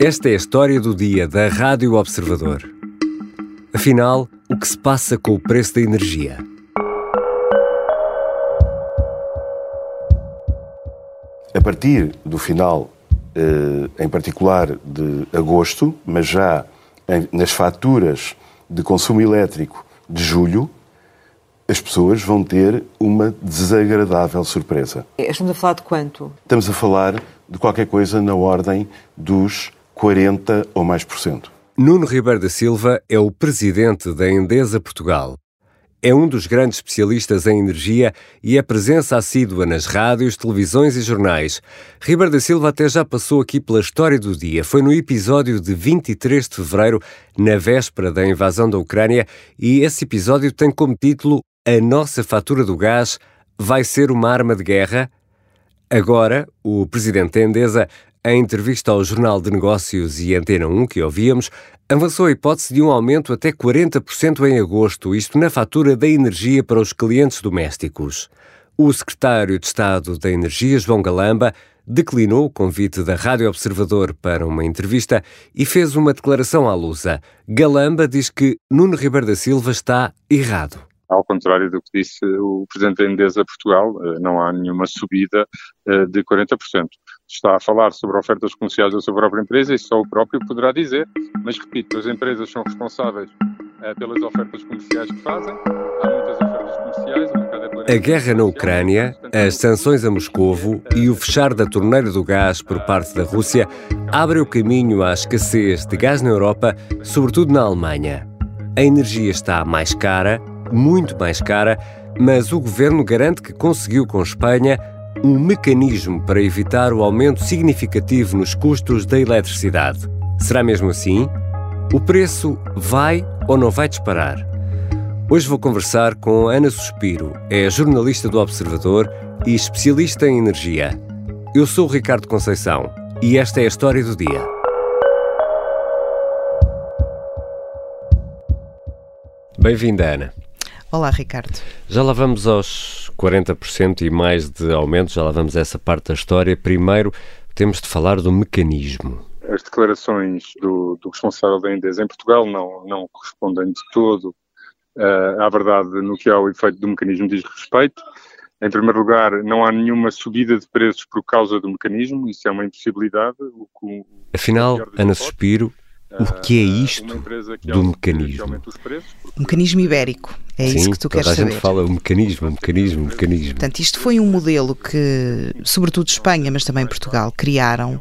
Esta é a história do dia da Rádio Observador. Afinal, o que se passa com o preço da energia? A partir do final, eh, em particular de agosto, mas já nas faturas de consumo elétrico de julho, as pessoas vão ter uma desagradável surpresa. Estamos a falar de quanto? Estamos a falar de qualquer coisa na ordem dos 40 ou mais por cento. Nuno Ribeiro da Silva é o presidente da Endesa Portugal. É um dos grandes especialistas em energia e é presença assídua nas rádios, televisões e jornais. Ribeiro da Silva até já passou aqui pela história do dia. Foi no episódio de 23 de fevereiro, na véspera da invasão da Ucrânia, e esse episódio tem como título A nossa fatura do gás vai ser uma arma de guerra? Agora, o presidente da Endesa em entrevista ao Jornal de Negócios e Antena 1, que ouvíamos, avançou a hipótese de um aumento até 40% em agosto, isto na fatura da energia para os clientes domésticos. O secretário de Estado da Energia, João Galamba, declinou o convite da Rádio Observador para uma entrevista e fez uma declaração à Lusa. Galamba diz que Nuno Ribeiro da Silva está errado. Ao contrário do que disse o Presidente da Endesa Portugal, eh, não há nenhuma subida eh, de 40% está a falar sobre ofertas comerciais da sua própria empresa e só o próprio poderá dizer. Mas repito, as empresas são responsáveis uh, pelas ofertas comerciais que fazem. Há muitas ofertas comerciais. É a guerra na Ucrânia, as sanções a Moscovo e o fechar da torneira do gás por parte da Rússia abrem o caminho à escassez de gás na Europa, sobretudo na Alemanha. A energia está mais cara, muito mais cara, mas o governo garante que conseguiu com Espanha um mecanismo para evitar o aumento significativo nos custos da eletricidade. Será mesmo assim? O preço vai ou não vai disparar? Hoje vou conversar com Ana Suspiro, é jornalista do Observador e especialista em energia. Eu sou o Ricardo Conceição e esta é a história do dia. Bem-vinda, Ana. Olá, Ricardo. Já lá vamos aos 40% e mais de aumento, já lá vamos a essa parte da história. Primeiro, temos de falar do mecanismo. As declarações do, do responsável da Endesa em Portugal não, não correspondem de todo uh, à verdade no que ao efeito do mecanismo diz respeito. Em primeiro lugar, não há nenhuma subida de preços por causa do mecanismo, isso é uma impossibilidade. O, o, Afinal, Ana Suspiro, o que é isto do mecanismo? O mecanismo ibérico. É Sim, isso que tu queres saber. a gente fala o mecanismo, o mecanismo, o mecanismo. Portanto, isto foi um modelo que, sobretudo Espanha, mas também Portugal, criaram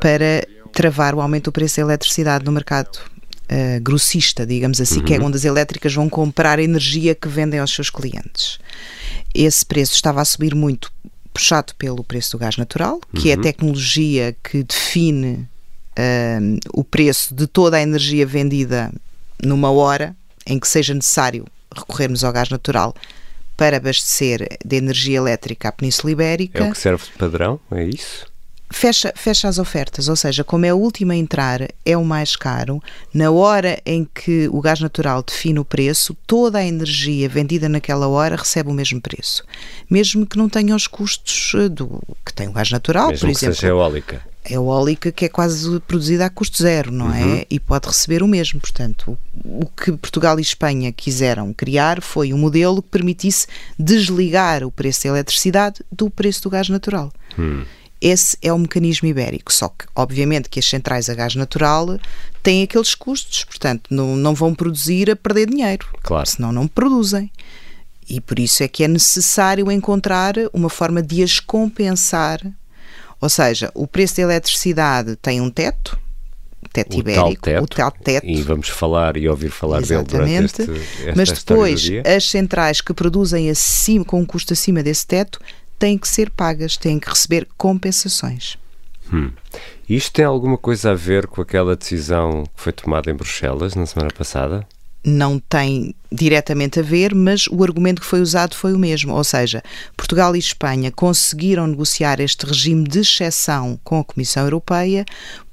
para travar o aumento do preço da eletricidade no mercado uh, grossista, digamos assim, uhum. que é uhum. onde as elétricas vão comprar a energia que vendem aos seus clientes. Esse preço estava a subir muito puxado pelo preço do gás natural, que uhum. é a uhum. tecnologia que define uh, o preço de toda a energia vendida numa hora em que seja necessário recorrermos ao gás natural para abastecer de energia elétrica a Península Ibérica. É o que serve de padrão, é isso? Fecha, fecha as ofertas, ou seja, como é o último a entrar, é o mais caro. Na hora em que o gás natural define o preço, toda a energia vendida naquela hora recebe o mesmo preço. Mesmo que não tenha os custos eh, do que tem o gás natural, mesmo por exemplo. Que seja eólica eólica que é quase produzida a custo zero, não é? uhum. é? E pode receber o mesmo. Portanto, o, que Portugal e Espanha quiseram criar foi um modelo que permitisse desligar o preço da eletricidade do preço do gás natural. Uhum. Esse é o mecanismo ibérico, só que, obviamente, que as centrais a gás natural têm aqueles custos, portanto, não, não vão produzir a perder dinheiro, claro. senão não produzem. E por isso é que é necessário encontrar uma forma de as compensar ou seja, o preço da eletricidade tem um teto, teto o ibérico, tal teto, o tal teto. E vamos falar e ouvir falar Exatamente. dele durante este, esta Mas depois, as centrais que produzem acima, com um custo acima desse teto têm que ser pagas, têm que receber compensações. Hum. Isto tem alguma coisa a ver com aquela decisão que foi tomada em Bruxelas na semana passada? Não tem diretamente a ver, mas o argumento que foi usado foi o mesmo. Ou seja, Portugal e Espanha conseguiram negociar este regime de exceção com a Comissão Europeia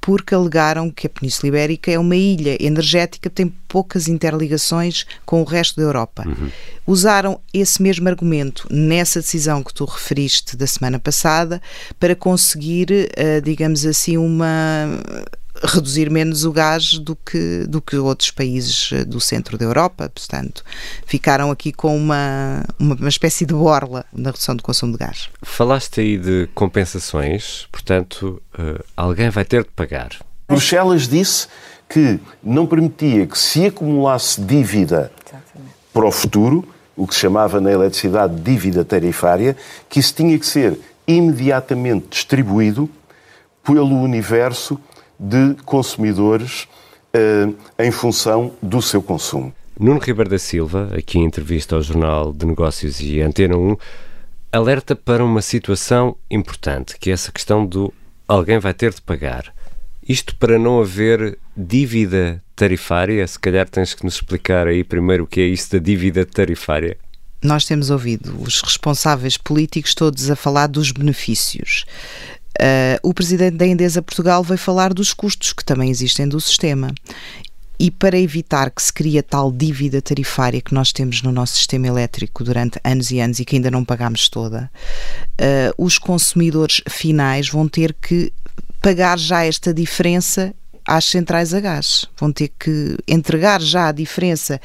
porque alegaram que a Península Ibérica é uma ilha energética que tem poucas interligações com o resto da Europa. Uhum. Usaram esse mesmo argumento nessa decisão que tu referiste da semana passada para conseguir, uh, digamos assim, uma reduzir menos o gás do que, do que outros países eh, do centro da Europa, portanto, ficaram aqui com uma, uma, uma espécie de borla na redução do consumo de gás. Falaste aí de compensações, portanto, uh, alguém vai ter de pagar. Bruxelas disse que não permitia que se acumulasse dívida Exatamente. para o futuro, o que se chamava na eletricidade dívida tarifária, que isso tinha que ser imediatamente distribuído pelo universo de consumidores uh, em função do seu consumo. Nuno Ribeiro da Silva, aqui em entrevista ao Jornal de Negócios e Antena 1, alerta para uma situação importante, que é essa questão do alguém vai ter de pagar. Isto para não haver dívida tarifária, se calhar tens que nos explicar aí primeiro o que é isso da dívida tarifária. Nós temos ouvido os responsáveis políticos todos a falar dos benefícios. Uh, o presidente da Endesa Portugal veio falar dos custos que também existem do sistema. E para evitar que se crie tal dívida tarifária que nós temos no nosso sistema elétrico durante anos e anos e que ainda não pagamos toda, uh, os consumidores finais vão ter que pagar já esta diferença às centrais a gás. Vão ter que entregar já a diferença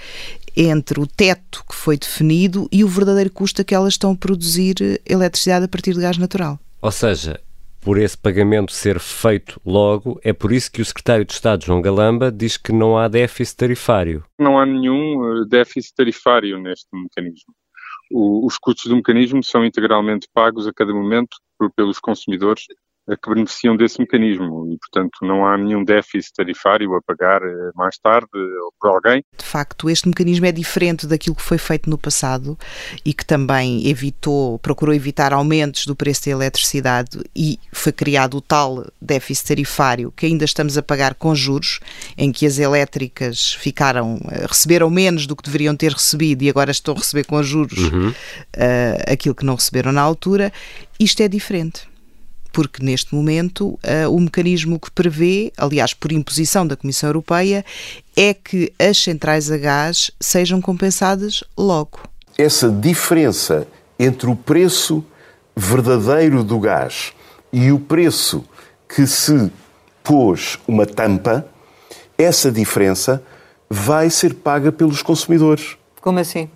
entre o teto que foi definido e o verdadeiro custo a que elas estão a produzir eletricidade a partir de gás natural. Ou seja, por esse pagamento ser feito logo, é por isso que o secretário de Estado, João Galamba, diz que não há déficit tarifário. Não há nenhum eh, déficit tarifário neste mecanismo. O, os custos do mecanismo são integralmente pagos a cada momento por, pelos consumidores que beneficiam desse mecanismo e, portanto, não há nenhum déficit tarifário a pagar eh, mais tarde ou por alguém. De facto, este mecanismo é diferente daquilo que foi feito no passado e que também evitou, procurou evitar aumentos do preço da eletricidade e foi criado o tal déficit tarifário que ainda estamos a pagar com juros, em que as elétricas ficaram, eh, receberam menos do que deveriam ter recebido e agora estão a receber com juros uhum. uh, aquilo que não receberam na altura. Isto é diferente porque neste momento uh, o mecanismo que prevê, aliás, por imposição da Comissão Europeia, é que as centrais a gás sejam compensadas logo. Essa diferença entre o preço verdadeiro do gás e o preço que se pôs uma tampa, essa diferença vai ser paga pelos consumidores. Como assim?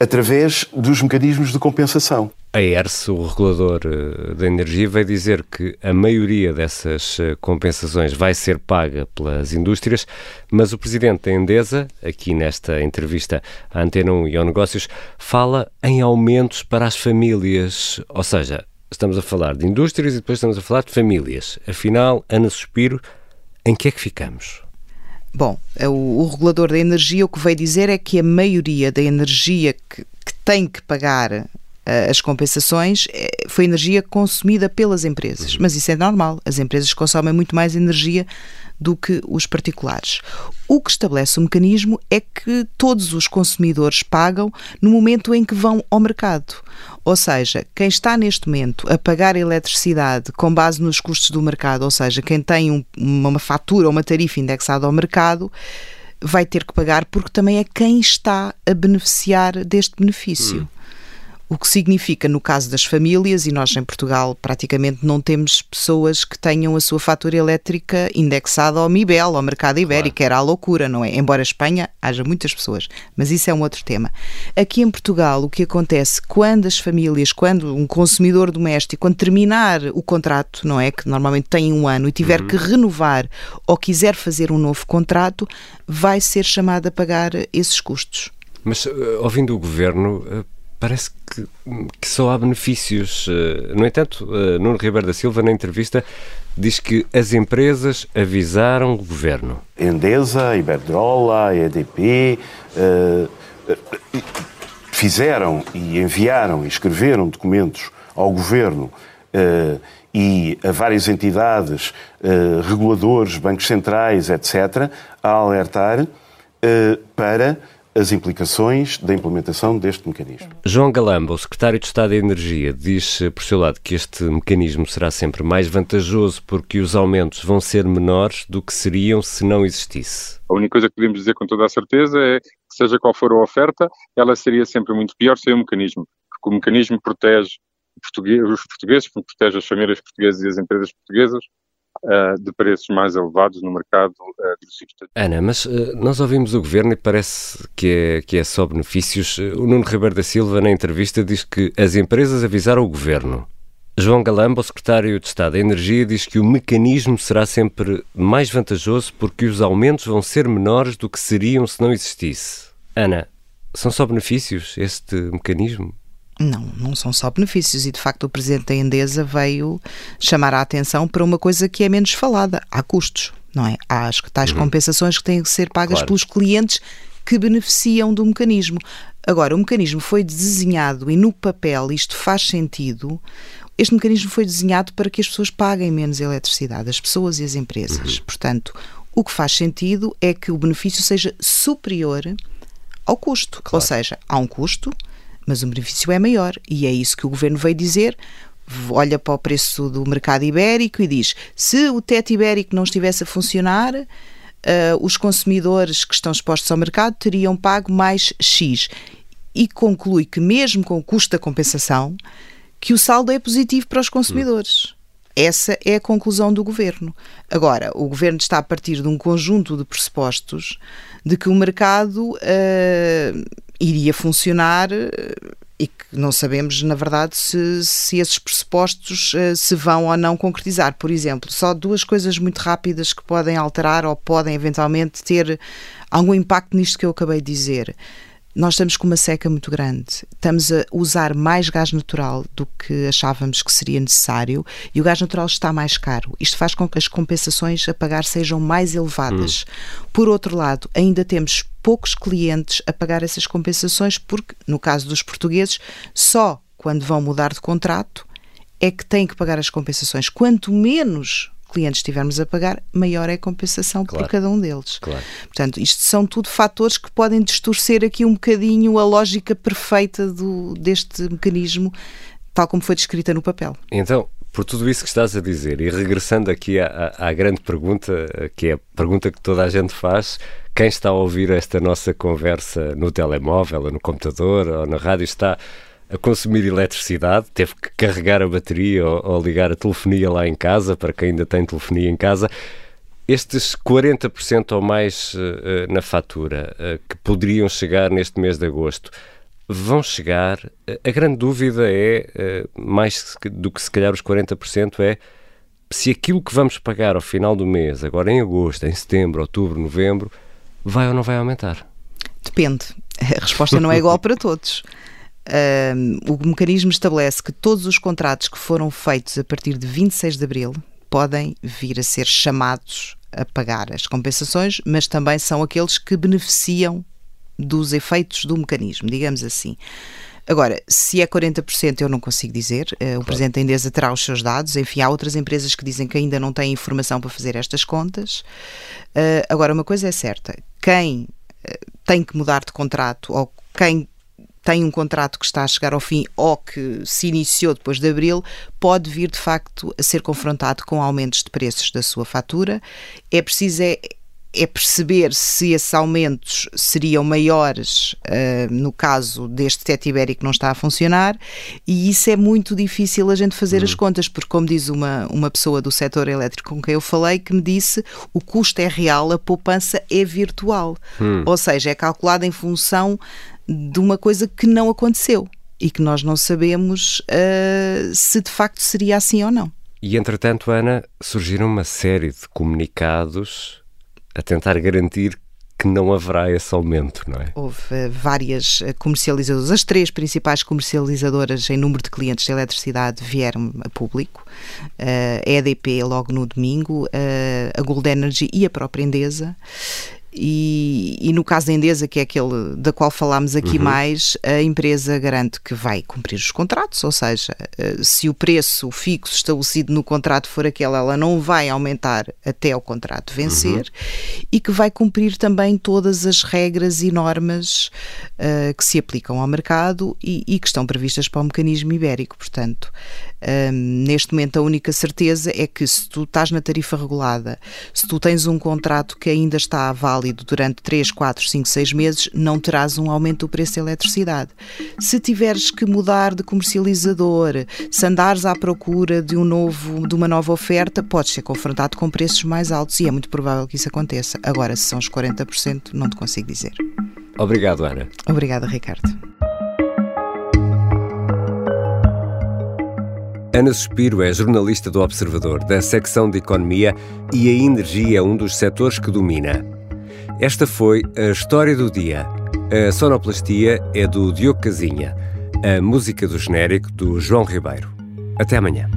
Através dos mecanismos de compensação. A ERS, o regulador eh, da energia, vai dizer que a maioria dessas eh, compensações vai ser paga pelas indústrias, mas o presidente da Endesa, aqui nesta entrevista à Antena 1 e ao Negócios, fala em aumentos para as famílias. Ou seja, estamos a falar de indústrias e depois estamos a falar de famílias. Afinal, Ana Suspiro, em que é que ficamos? Bom, é o, o regulador da energia o que veio dizer é que a maioria da energia que, que tem que pagar as compensações eh, foi energia consumida pelas empresas. Mas isso é normal. As empresas consomem muito mais energia do que os particulares. O que estabelece o mecanismo é que todos os consumidores pagam no momento em que vão ao mercado. Ou seja, quem está neste momento a pagar a eletricidade com base nos custos do mercado, ou seja, quem tem um, uma fatura ou uma tarifa indexada ao mercado, vai ter que pagar porque também é quem está a beneficiar deste benefício. Hum. O que significa, no caso das famílias, e nós em Portugal praticamente não temos pessoas que tenham a sua fatura elétrica indexada ao MIBEL, ao mercado ibérico, claro. era a loucura, não é? Embora a Espanha haja muitas pessoas, mas isso é um outro tema. Aqui em Portugal, o que acontece quando as famílias, quando um consumidor doméstico, quando terminar o contrato, não é? Que normalmente tem um ano e tiver uhum. que renovar ou quiser fazer um novo contrato, vai ser chamado a pagar esses custos. Mas, uh, ouvindo o governo, uh, parece que, que, só há benefícios. Eh, no entanto, uh, Nuno Ribeiro da Silva, na entrevista, diz que as empresas avisaram o governo. Endesa, Iberdrola, EDP uh, fizeram e enviaram e escreveram documentos ao governo uh, e a várias entidades, reguladores, bancos centrais, etc., a alertar para as implicações da implementação deste mecanismo. João Galamba, o secretário de Estado da Energia, diz por seu lado que este mecanismo será sempre mais vantajoso porque os aumentos vão ser menores do que seriam se não existisse. A única coisa que podemos dizer com toda a certeza é que, seja qual for a oferta, ela seria sempre muito pior sem o mecanismo, porque o mecanismo protege os portugueses, protege as famílias portuguesas e as empresas portuguesas uh, de preços mais elevados no mercado uh. Ana, mas uh, nós ouvimos o Governo e parece que é, que é só benefícios. O Nuno Ribeiro da Silva, na entrevista, diz que as empresas avisaram o Governo. João Galamba, o secretário de Estado da Energia, diz que o mecanismo será sempre mais vantajoso porque os aumentos vão ser menores do que seriam se não existisse. Ana, são só benefícios este mecanismo? Não, não são só benefícios e de facto o presidente da Endesa veio chamar a atenção para uma coisa que é menos falada. Há custos, não é? Há as tais uhum. compensações que têm que ser pagas claro. pelos clientes que beneficiam do mecanismo. Agora, o mecanismo foi desenhado e no papel isto faz sentido este mecanismo foi desenhado para que as pessoas paguem menos eletricidade, as pessoas e as empresas. Uhum. Portanto, o que faz sentido é que o benefício seja superior ao custo. Claro. Ou seja, há um custo, mas o benefício é maior. E é isso que o governo veio dizer. Olha para o preço do mercado ibérico e diz: se o teto ibérico não estivesse a funcionar, uh, os consumidores que estão expostos ao mercado teriam pago mais X. E conclui que, mesmo com o custo da compensação, que o saldo é positivo para os consumidores. Essa é a conclusão do governo. Agora, o governo está a partir de um conjunto de pressupostos de que o mercado uh, iria funcionar uh, e que não sabemos, na verdade, se, se esses pressupostos uh, se vão ou não concretizar. Por exemplo, só duas coisas muito rápidas que podem alterar ou podem eventualmente ter algum impacto nisto que eu acabei de dizer. Nós estamos com uma seca muito grande. Estamos a usar mais gás natural do que achávamos que seria necessário e o gás natural está mais caro. Isto faz com que as compensações a pagar sejam mais elevadas. Hum. Por outro lado, ainda temos poucos clientes a pagar essas compensações porque, no caso dos portugueses, só quando vão mudar de contrato é que têm que pagar as compensações. Quanto menos clientes estivermos a pagar, maior é a compensação claro. por cada um deles. Claro. Portanto, isto são tudo fatores que podem distorcer aqui um bocadinho a lógica perfeita do, deste mecanismo, tal como foi descrita no papel. Então, por tudo isso que estás a dizer, e regressando aqui à, à, grande pergunta, que é a pergunta que toda a gente faz, quem está a ouvir esta nossa conversa no telemóvel, ou no computador, ou na rádio, está a consumir eletricidade, teve que carregar a bateria ou, ou, ligar a telefonia lá em casa, para quem ainda tem telefonia em casa. Estes 40% ou mais uh, na fatura uh, que poderiam chegar neste mês de agosto vão chegar. A grande dúvida é, mais do que se calhar os 40%, é se aquilo que vamos pagar ao final do mês, agora em agosto, em setembro, outubro, novembro, vai ou não vai aumentar. Depende. A resposta não é igual para todos o mecanismo estabelece que todos os contratos que foram feitos a partir de 26 de abril podem vir a ser chamados a pagar as compensações, mas também são aqueles que beneficiam dos efeitos do mecanismo, digamos assim. Agora, se é 40%, eu não consigo dizer. Uh, o claro. Presidente da Endesa terá os seus dados. Enfim, há outras empresas que dizem que ainda não têm informação para fazer estas contas. Uh, agora, uma coisa é certa: quem uh, tem que mudar de contrato ou quem tem um contrato que está a chegar ao fim ou que se iniciou depois de abril, pode vir de facto a ser confrontado com aumentos de preços da sua fatura. É preciso é, é perceber se esses aumentos seriam maiores uh, no caso deste teto ibérico que não está a funcionar e isso é muito difícil a gente fazer as hum. contas, porque como diz uma, uma pessoa do setor elétrico com quem eu falei, que me disse o custo é real, a poupança é virtual. Hum. Ou seja, é calculada em função de uma coisa que não aconteceu e que nós não sabemos uh, se de facto seria assim ou não. E entretanto, Ana, surgiram uma série de comunicados a tentar garantir que não haverá esse aumento, não é? Houve uh, várias eh, comercializadoras, as três principais comercializadoras em número de clientes de eletricidade vieram a público, uh, a EDP logo no domingo, uh, a Gold Energy e a própria Endesa, e, e, no caso da Endesa, que é aquele da qual falámos aqui uhum. mais, a empresa garante que vai cumprir os contratos, ou seja, eh, se o preço fixo estabelecido no contrato for aquele, ela não vai aumentar até o contrato vencer uhum. e que vai cumprir também todas as regras e normas uh, que se aplicam ao mercado e, e, que estão previstas para o mecanismo ibérico. Portanto, um, neste momento, a única certeza é que se tu estás na tarifa regulada, se tu tens um contrato que ainda está válido válido durante 3, 4, 5, 6 meses, não terás um aumento do preço da eletricidade. Se tiveres que mudar de comercializador, se andares à procura de, um novo, de uma nova oferta, podes ser confrontado com preços mais altos e é muito provável que isso aconteça. Agora, se são os 40%, não te consigo dizer. Obrigado, Ana. Obrigada, Ricardo. Ana Suspiro é jornalista do Observador, da secção de Economia, e a energia é um dos setores que domina. Esta foi a história do dia. A sonoplastia é do Diogo Casinha, a música do genérico do João Ribeiro. Até amanhã.